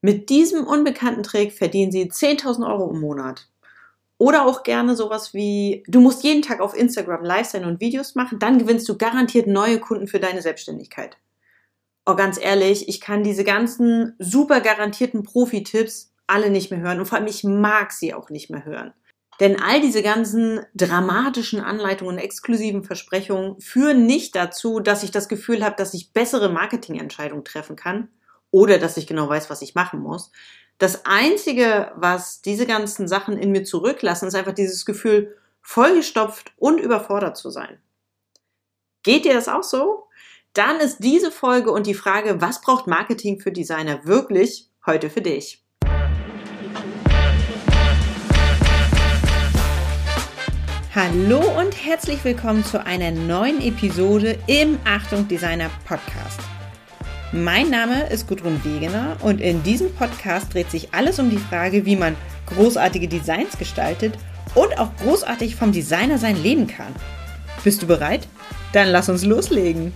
Mit diesem unbekannten Trick verdienen Sie 10.000 Euro im Monat. Oder auch gerne sowas wie, du musst jeden Tag auf Instagram live sein und Videos machen, dann gewinnst du garantiert neue Kunden für deine Selbstständigkeit. Oh, ganz ehrlich, ich kann diese ganzen super garantierten Profi-Tipps alle nicht mehr hören und vor allem ich mag sie auch nicht mehr hören. Denn all diese ganzen dramatischen Anleitungen und exklusiven Versprechungen führen nicht dazu, dass ich das Gefühl habe, dass ich bessere Marketingentscheidungen treffen kann oder dass ich genau weiß, was ich machen muss. Das Einzige, was diese ganzen Sachen in mir zurücklassen, ist einfach dieses Gefühl, vollgestopft und überfordert zu sein. Geht dir das auch so? Dann ist diese Folge und die Frage, was braucht Marketing für Designer wirklich heute für dich? Hallo und herzlich willkommen zu einer neuen Episode im Achtung Designer Podcast. Mein Name ist Gudrun Wegener und in diesem Podcast dreht sich alles um die Frage, wie man großartige Designs gestaltet und auch großartig vom Designer sein leben kann. Bist du bereit? Dann lass uns loslegen.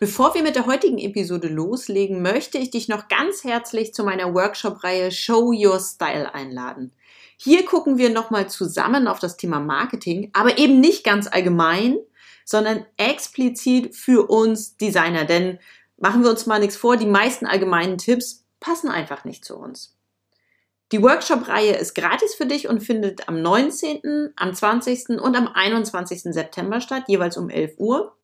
Bevor wir mit der heutigen Episode loslegen, möchte ich dich noch ganz herzlich zu meiner Workshop-Reihe Show Your Style einladen. Hier gucken wir nochmal zusammen auf das Thema Marketing, aber eben nicht ganz allgemein, sondern explizit für uns Designer. Denn machen wir uns mal nichts vor, die meisten allgemeinen Tipps passen einfach nicht zu uns. Die Workshop-Reihe ist gratis für dich und findet am 19., am 20. und am 21. September statt, jeweils um 11 Uhr.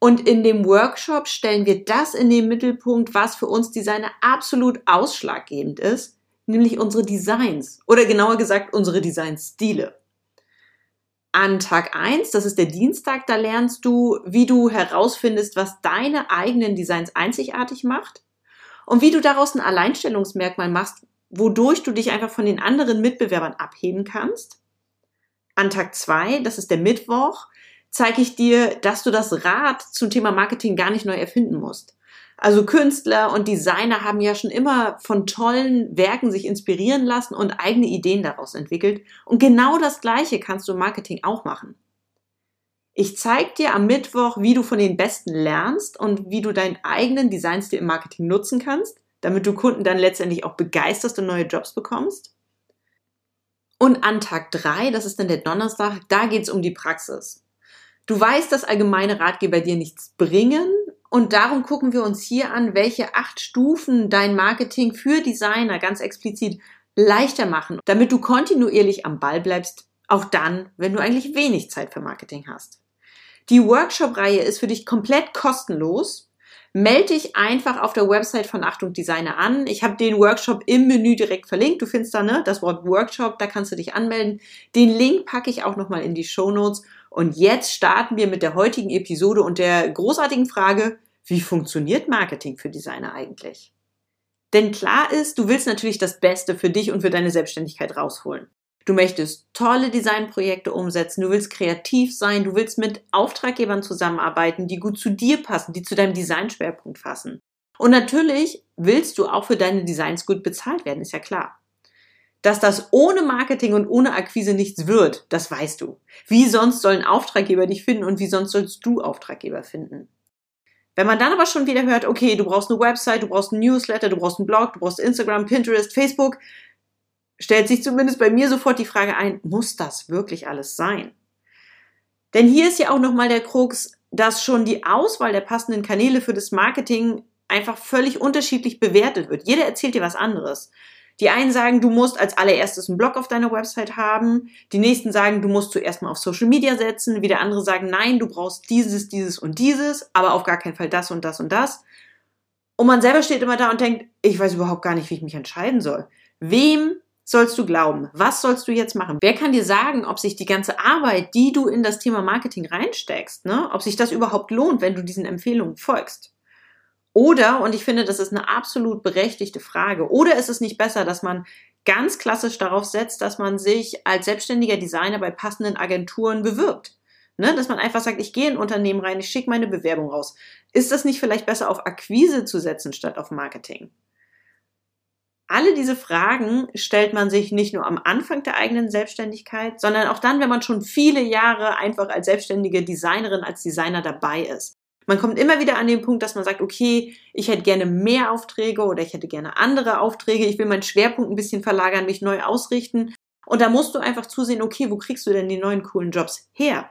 Und in dem Workshop stellen wir das in den Mittelpunkt, was für uns Designer absolut ausschlaggebend ist, nämlich unsere Designs oder genauer gesagt unsere Designstile. An Tag 1, das ist der Dienstag, da lernst du, wie du herausfindest, was deine eigenen Designs einzigartig macht und wie du daraus ein Alleinstellungsmerkmal machst, wodurch du dich einfach von den anderen Mitbewerbern abheben kannst. An Tag 2, das ist der Mittwoch, zeige ich dir, dass du das Rad zum Thema Marketing gar nicht neu erfinden musst. Also Künstler und Designer haben ja schon immer von tollen Werken sich inspirieren lassen und eigene Ideen daraus entwickelt. Und genau das Gleiche kannst du im Marketing auch machen. Ich zeige dir am Mittwoch, wie du von den Besten lernst und wie du deinen eigenen Designstil im Marketing nutzen kannst, damit du Kunden dann letztendlich auch begeisterst und neue Jobs bekommst. Und an Tag drei, das ist dann der Donnerstag, da geht's um die Praxis. Du weißt, dass allgemeine Ratgeber dir nichts bringen, und darum gucken wir uns hier an, welche acht Stufen dein Marketing für Designer ganz explizit leichter machen, damit du kontinuierlich am Ball bleibst, auch dann, wenn du eigentlich wenig Zeit für Marketing hast. Die Workshop-Reihe ist für dich komplett kostenlos. Melde dich einfach auf der Website von Achtung Designer an. Ich habe den Workshop im Menü direkt verlinkt. Du findest da ne, das Wort Workshop, da kannst du dich anmelden. Den Link packe ich auch nochmal in die Show Notes und jetzt starten wir mit der heutigen Episode und der großartigen Frage, wie funktioniert Marketing für Designer eigentlich? Denn klar ist, du willst natürlich das Beste für dich und für deine Selbstständigkeit rausholen. Du möchtest tolle Designprojekte umsetzen, du willst kreativ sein, du willst mit Auftraggebern zusammenarbeiten, die gut zu dir passen, die zu deinem Designschwerpunkt fassen. Und natürlich willst du auch für deine Designs gut bezahlt werden, ist ja klar. Dass das ohne Marketing und ohne Akquise nichts wird, das weißt du. Wie sonst sollen Auftraggeber dich finden und wie sonst sollst du Auftraggeber finden? Wenn man dann aber schon wieder hört, okay, du brauchst eine Website, du brauchst ein Newsletter, du brauchst einen Blog, du brauchst Instagram, Pinterest, Facebook, stellt sich zumindest bei mir sofort die Frage ein, muss das wirklich alles sein? Denn hier ist ja auch nochmal der Krux, dass schon die Auswahl der passenden Kanäle für das Marketing einfach völlig unterschiedlich bewertet wird. Jeder erzählt dir was anderes. Die einen sagen, du musst als allererstes einen Blog auf deiner Website haben. Die nächsten sagen, du musst zuerst mal auf Social Media setzen. Wieder andere sagen, nein, du brauchst dieses, dieses und dieses, aber auf gar keinen Fall das und das und das. Und man selber steht immer da und denkt, ich weiß überhaupt gar nicht, wie ich mich entscheiden soll. Wem sollst du glauben? Was sollst du jetzt machen? Wer kann dir sagen, ob sich die ganze Arbeit, die du in das Thema Marketing reinsteckst, ne, ob sich das überhaupt lohnt, wenn du diesen Empfehlungen folgst? Oder, und ich finde, das ist eine absolut berechtigte Frage, oder ist es nicht besser, dass man ganz klassisch darauf setzt, dass man sich als selbstständiger Designer bei passenden Agenturen bewirbt? Ne, dass man einfach sagt, ich gehe in ein Unternehmen rein, ich schicke meine Bewerbung raus. Ist das nicht vielleicht besser auf Akquise zu setzen statt auf Marketing? Alle diese Fragen stellt man sich nicht nur am Anfang der eigenen Selbstständigkeit, sondern auch dann, wenn man schon viele Jahre einfach als selbstständige Designerin, als Designer dabei ist. Man kommt immer wieder an den Punkt, dass man sagt, okay, ich hätte gerne mehr Aufträge oder ich hätte gerne andere Aufträge, ich will meinen Schwerpunkt ein bisschen verlagern, mich neu ausrichten. Und da musst du einfach zusehen, okay, wo kriegst du denn die neuen coolen Jobs her?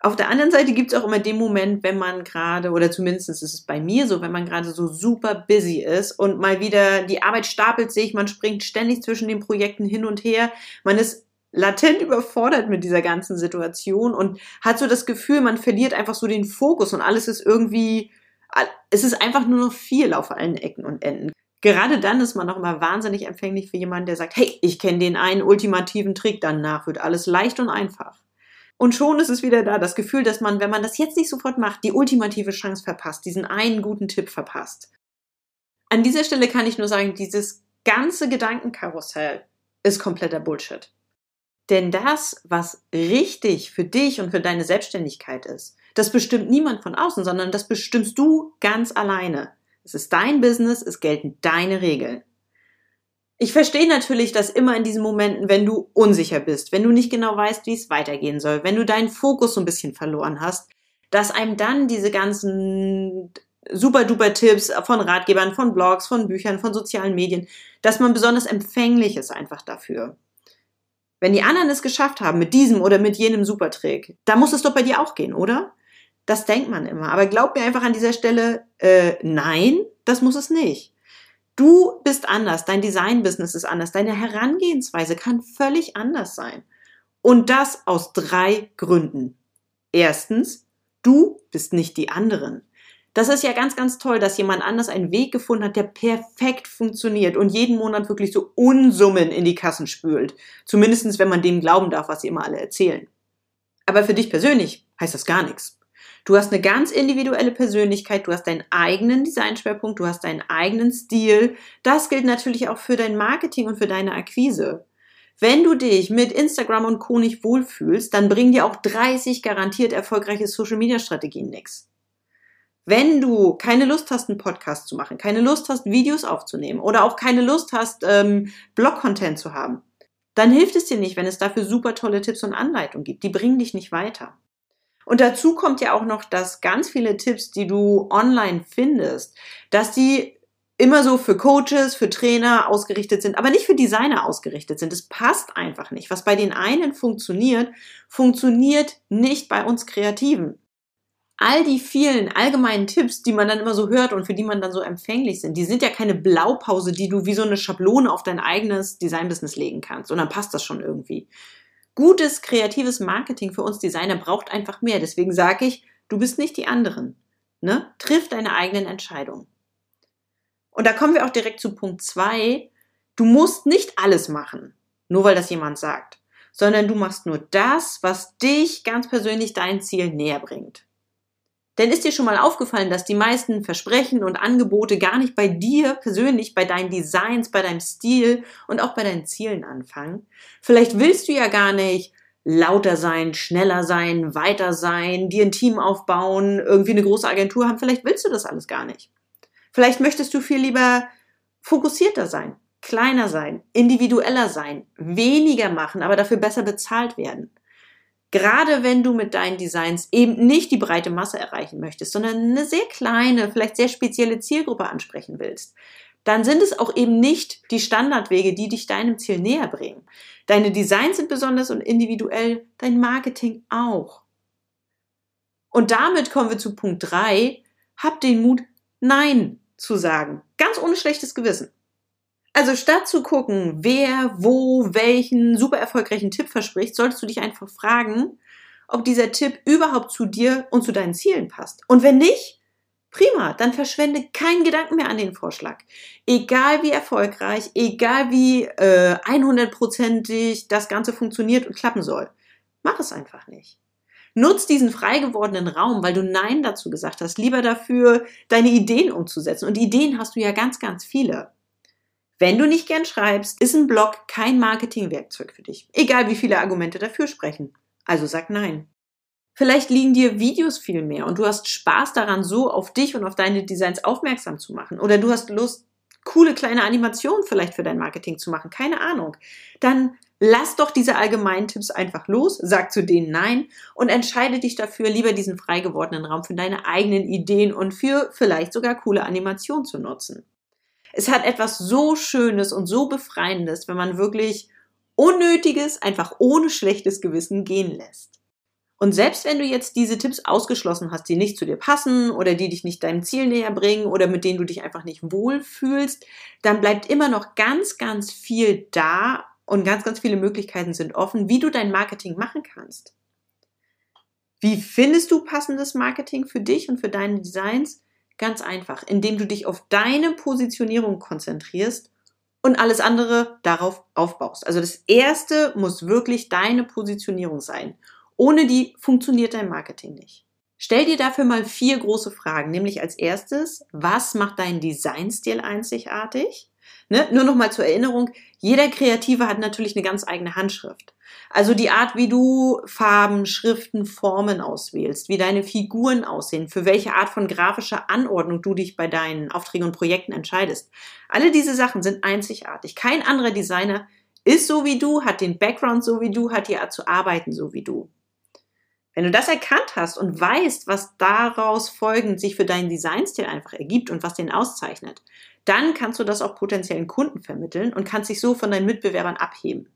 Auf der anderen Seite gibt es auch immer den Moment, wenn man gerade, oder zumindest ist es bei mir so, wenn man gerade so super busy ist und mal wieder die Arbeit stapelt sich, man springt ständig zwischen den Projekten hin und her, man ist latent überfordert mit dieser ganzen Situation und hat so das Gefühl, man verliert einfach so den Fokus und alles ist irgendwie, es ist einfach nur noch viel auf allen Ecken und Enden. Gerade dann ist man auch immer wahnsinnig empfänglich für jemanden, der sagt, hey, ich kenne den einen ultimativen Trick, danach wird alles leicht und einfach. Und schon ist es wieder da, das Gefühl, dass man, wenn man das jetzt nicht sofort macht, die ultimative Chance verpasst, diesen einen guten Tipp verpasst. An dieser Stelle kann ich nur sagen, dieses ganze Gedankenkarussell ist kompletter Bullshit. Denn das, was richtig für dich und für deine Selbstständigkeit ist, das bestimmt niemand von außen, sondern das bestimmst du ganz alleine. Es ist dein Business, es gelten deine Regeln. Ich verstehe natürlich, dass immer in diesen Momenten, wenn du unsicher bist, wenn du nicht genau weißt, wie es weitergehen soll, wenn du deinen Fokus so ein bisschen verloren hast, dass einem dann diese ganzen super duper Tipps von Ratgebern, von Blogs, von Büchern, von sozialen Medien, dass man besonders empfänglich ist einfach dafür. Wenn die anderen es geschafft haben mit diesem oder mit jenem Supertrick, da muss es doch bei dir auch gehen, oder? Das denkt man immer. Aber glaub mir einfach an dieser Stelle, äh, nein, das muss es nicht. Du bist anders, dein Design-Business ist anders, deine Herangehensweise kann völlig anders sein. Und das aus drei Gründen. Erstens, du bist nicht die anderen. Das ist ja ganz, ganz toll, dass jemand anders einen Weg gefunden hat, der perfekt funktioniert und jeden Monat wirklich so Unsummen in die Kassen spült. Zumindestens, wenn man dem glauben darf, was sie immer alle erzählen. Aber für dich persönlich heißt das gar nichts. Du hast eine ganz individuelle Persönlichkeit, du hast deinen eigenen Designschwerpunkt, du hast deinen eigenen Stil. Das gilt natürlich auch für dein Marketing und für deine Akquise. Wenn du dich mit Instagram und Co. nicht wohlfühlst, dann bringen dir auch 30 garantiert erfolgreiche Social Media Strategien nichts. Wenn du keine Lust hast, einen Podcast zu machen, keine Lust hast, Videos aufzunehmen oder auch keine Lust hast, ähm, Blog-Content zu haben, dann hilft es dir nicht, wenn es dafür super tolle Tipps und Anleitungen gibt. Die bringen dich nicht weiter. Und dazu kommt ja auch noch, dass ganz viele Tipps, die du online findest, dass die immer so für Coaches, für Trainer ausgerichtet sind, aber nicht für Designer ausgerichtet sind. Es passt einfach nicht. Was bei den einen funktioniert, funktioniert nicht bei uns Kreativen all die vielen allgemeinen Tipps, die man dann immer so hört und für die man dann so empfänglich sind, die sind ja keine Blaupause, die du wie so eine Schablone auf dein eigenes Designbusiness legen kannst. Und dann passt das schon irgendwie. Gutes, kreatives Marketing für uns Designer braucht einfach mehr. Deswegen sage ich, du bist nicht die anderen. Ne? Triff deine eigenen Entscheidungen. Und da kommen wir auch direkt zu Punkt zwei. Du musst nicht alles machen, nur weil das jemand sagt, sondern du machst nur das, was dich ganz persönlich dein Ziel näher bringt. Denn ist dir schon mal aufgefallen, dass die meisten Versprechen und Angebote gar nicht bei dir persönlich, bei deinen Designs, bei deinem Stil und auch bei deinen Zielen anfangen? Vielleicht willst du ja gar nicht lauter sein, schneller sein, weiter sein, dir ein Team aufbauen, irgendwie eine große Agentur haben. Vielleicht willst du das alles gar nicht. Vielleicht möchtest du viel lieber fokussierter sein, kleiner sein, individueller sein, weniger machen, aber dafür besser bezahlt werden. Gerade wenn du mit deinen Designs eben nicht die breite Masse erreichen möchtest, sondern eine sehr kleine, vielleicht sehr spezielle Zielgruppe ansprechen willst, dann sind es auch eben nicht die Standardwege, die dich deinem Ziel näher bringen. Deine Designs sind besonders und individuell, dein Marketing auch. Und damit kommen wir zu Punkt drei: Hab den Mut, Nein zu sagen. Ganz ohne schlechtes Gewissen. Also statt zu gucken, wer, wo, welchen super erfolgreichen Tipp verspricht, solltest du dich einfach fragen, ob dieser Tipp überhaupt zu dir und zu deinen Zielen passt. Und wenn nicht, prima, dann verschwende keinen Gedanken mehr an den Vorschlag. Egal wie erfolgreich, egal wie äh, 100%ig das Ganze funktioniert und klappen soll. Mach es einfach nicht. Nutz diesen frei gewordenen Raum, weil du Nein dazu gesagt hast, lieber dafür, deine Ideen umzusetzen. Und Ideen hast du ja ganz, ganz viele. Wenn du nicht gern schreibst, ist ein Blog kein Marketingwerkzeug für dich. Egal wie viele Argumente dafür sprechen. Also sag nein. Vielleicht liegen dir Videos viel mehr und du hast Spaß daran, so auf dich und auf deine Designs aufmerksam zu machen. Oder du hast Lust, coole kleine Animation vielleicht für dein Marketing zu machen, keine Ahnung, dann lass doch diese allgemeinen Tipps einfach los, sag zu denen Nein und entscheide dich dafür, lieber diesen frei gewordenen Raum für deine eigenen Ideen und für vielleicht sogar coole Animationen zu nutzen. Es hat etwas so Schönes und so Befreiendes, wenn man wirklich Unnötiges einfach ohne schlechtes Gewissen gehen lässt. Und selbst wenn du jetzt diese Tipps ausgeschlossen hast, die nicht zu dir passen oder die dich nicht deinem Ziel näher bringen oder mit denen du dich einfach nicht wohlfühlst, dann bleibt immer noch ganz, ganz viel da und ganz, ganz viele Möglichkeiten sind offen, wie du dein Marketing machen kannst. Wie findest du passendes Marketing für dich und für deine Designs? Ganz einfach, indem du dich auf deine Positionierung konzentrierst und alles andere darauf aufbaust. Also das erste muss wirklich deine Positionierung sein. Ohne die funktioniert dein Marketing nicht. Stell dir dafür mal vier große Fragen, nämlich als erstes, was macht deinen Designstil einzigartig? Ne? Nur noch mal zur Erinnerung, jeder Kreative hat natürlich eine ganz eigene Handschrift. Also die Art, wie du Farben, Schriften, Formen auswählst, wie deine Figuren aussehen, für welche Art von grafischer Anordnung du dich bei deinen Aufträgen und Projekten entscheidest. Alle diese Sachen sind einzigartig. Kein anderer Designer ist so wie du, hat den Background so wie du, hat die Art zu arbeiten so wie du. Wenn du das erkannt hast und weißt, was daraus folgend sich für deinen Designstil einfach ergibt und was den auszeichnet, dann kannst du das auch potenziellen Kunden vermitteln und kannst dich so von deinen Mitbewerbern abheben.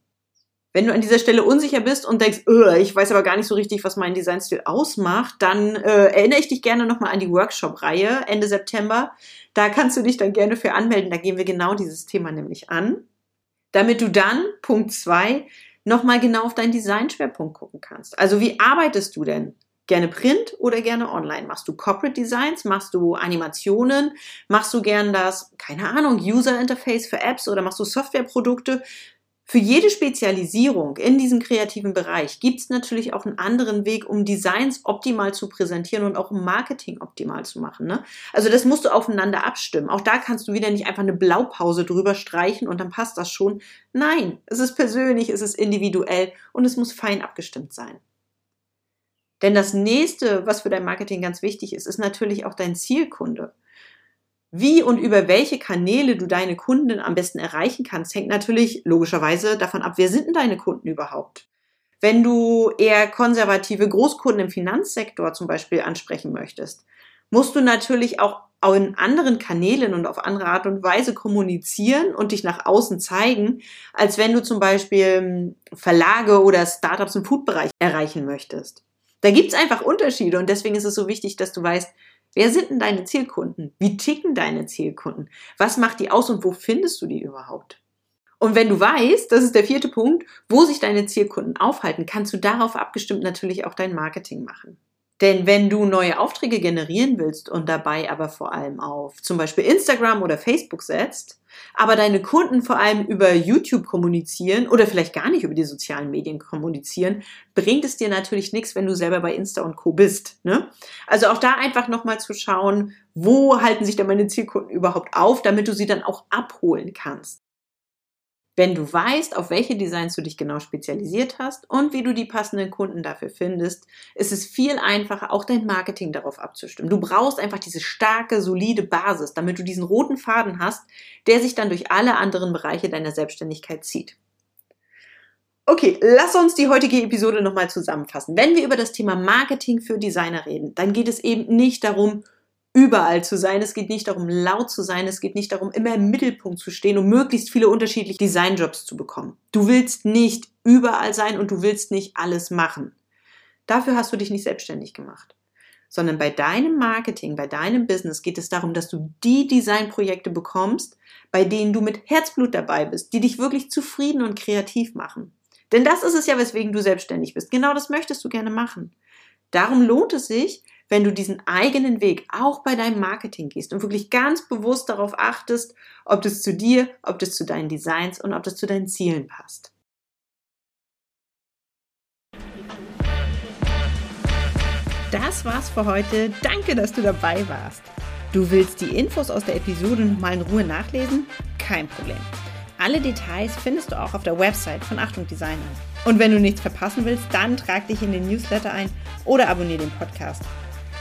Wenn du an dieser Stelle unsicher bist und denkst, ich weiß aber gar nicht so richtig, was mein Designstil ausmacht, dann äh, erinnere ich dich gerne nochmal an die Workshop-Reihe Ende September. Da kannst du dich dann gerne für anmelden. Da gehen wir genau dieses Thema nämlich an. Damit du dann, Punkt zwei nochmal genau auf deinen Designschwerpunkt gucken kannst. Also wie arbeitest du denn? Gerne Print oder gerne online? Machst du Corporate Designs? Machst du Animationen? Machst du gern das, keine Ahnung, User Interface für Apps oder machst du Softwareprodukte? Für jede Spezialisierung in diesem kreativen Bereich gibt es natürlich auch einen anderen Weg, um Designs optimal zu präsentieren und auch Marketing optimal zu machen. Ne? Also das musst du aufeinander abstimmen. Auch da kannst du wieder nicht einfach eine Blaupause drüber streichen und dann passt das schon. Nein, es ist persönlich, es ist individuell und es muss fein abgestimmt sein. Denn das nächste, was für dein Marketing ganz wichtig ist, ist natürlich auch dein Zielkunde. Wie und über welche Kanäle du deine Kunden am besten erreichen kannst, hängt natürlich logischerweise davon ab, wer sind denn deine Kunden überhaupt? Wenn du eher konservative Großkunden im Finanzsektor zum Beispiel ansprechen möchtest, musst du natürlich auch in anderen Kanälen und auf andere Art und Weise kommunizieren und dich nach außen zeigen, als wenn du zum Beispiel hm, Verlage oder Startups im Foodbereich erreichen möchtest. Da gibt's einfach Unterschiede und deswegen ist es so wichtig, dass du weißt, Wer sind denn deine Zielkunden? Wie ticken deine Zielkunden? Was macht die aus und wo findest du die überhaupt? Und wenn du weißt, das ist der vierte Punkt, wo sich deine Zielkunden aufhalten, kannst du darauf abgestimmt natürlich auch dein Marketing machen. Denn wenn du neue Aufträge generieren willst und dabei aber vor allem auf zum Beispiel Instagram oder Facebook setzt, aber deine Kunden vor allem über YouTube kommunizieren oder vielleicht gar nicht über die sozialen Medien kommunizieren, bringt es dir natürlich nichts, wenn du selber bei Insta und Co. bist. Ne? Also auch da einfach nochmal zu schauen, wo halten sich denn meine Zielkunden überhaupt auf, damit du sie dann auch abholen kannst. Wenn du weißt, auf welche Designs du dich genau spezialisiert hast und wie du die passenden Kunden dafür findest, ist es viel einfacher, auch dein Marketing darauf abzustimmen. Du brauchst einfach diese starke, solide Basis, damit du diesen roten Faden hast, der sich dann durch alle anderen Bereiche deiner Selbstständigkeit zieht. Okay, lass uns die heutige Episode nochmal zusammenfassen. Wenn wir über das Thema Marketing für Designer reden, dann geht es eben nicht darum, überall zu sein. Es geht nicht darum, laut zu sein. Es geht nicht darum, immer im Mittelpunkt zu stehen und möglichst viele unterschiedliche Designjobs zu bekommen. Du willst nicht überall sein und du willst nicht alles machen. Dafür hast du dich nicht selbstständig gemacht. Sondern bei deinem Marketing, bei deinem Business geht es darum, dass du die Designprojekte bekommst, bei denen du mit Herzblut dabei bist, die dich wirklich zufrieden und kreativ machen. Denn das ist es ja, weswegen du selbstständig bist. Genau das möchtest du gerne machen. Darum lohnt es sich, wenn du diesen eigenen Weg auch bei deinem Marketing gehst und wirklich ganz bewusst darauf achtest, ob das zu dir, ob das zu deinen Designs und ob das zu deinen Zielen passt. Das war's für heute. Danke, dass du dabei warst. Du willst die Infos aus der Episode nochmal in Ruhe nachlesen? Kein Problem. Alle Details findest du auch auf der Website von Achtung Designer. Und wenn du nichts verpassen willst, dann trag dich in den Newsletter ein oder abonniere den Podcast.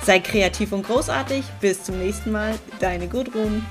Sei kreativ und großartig. Bis zum nächsten Mal. Deine Gudrun.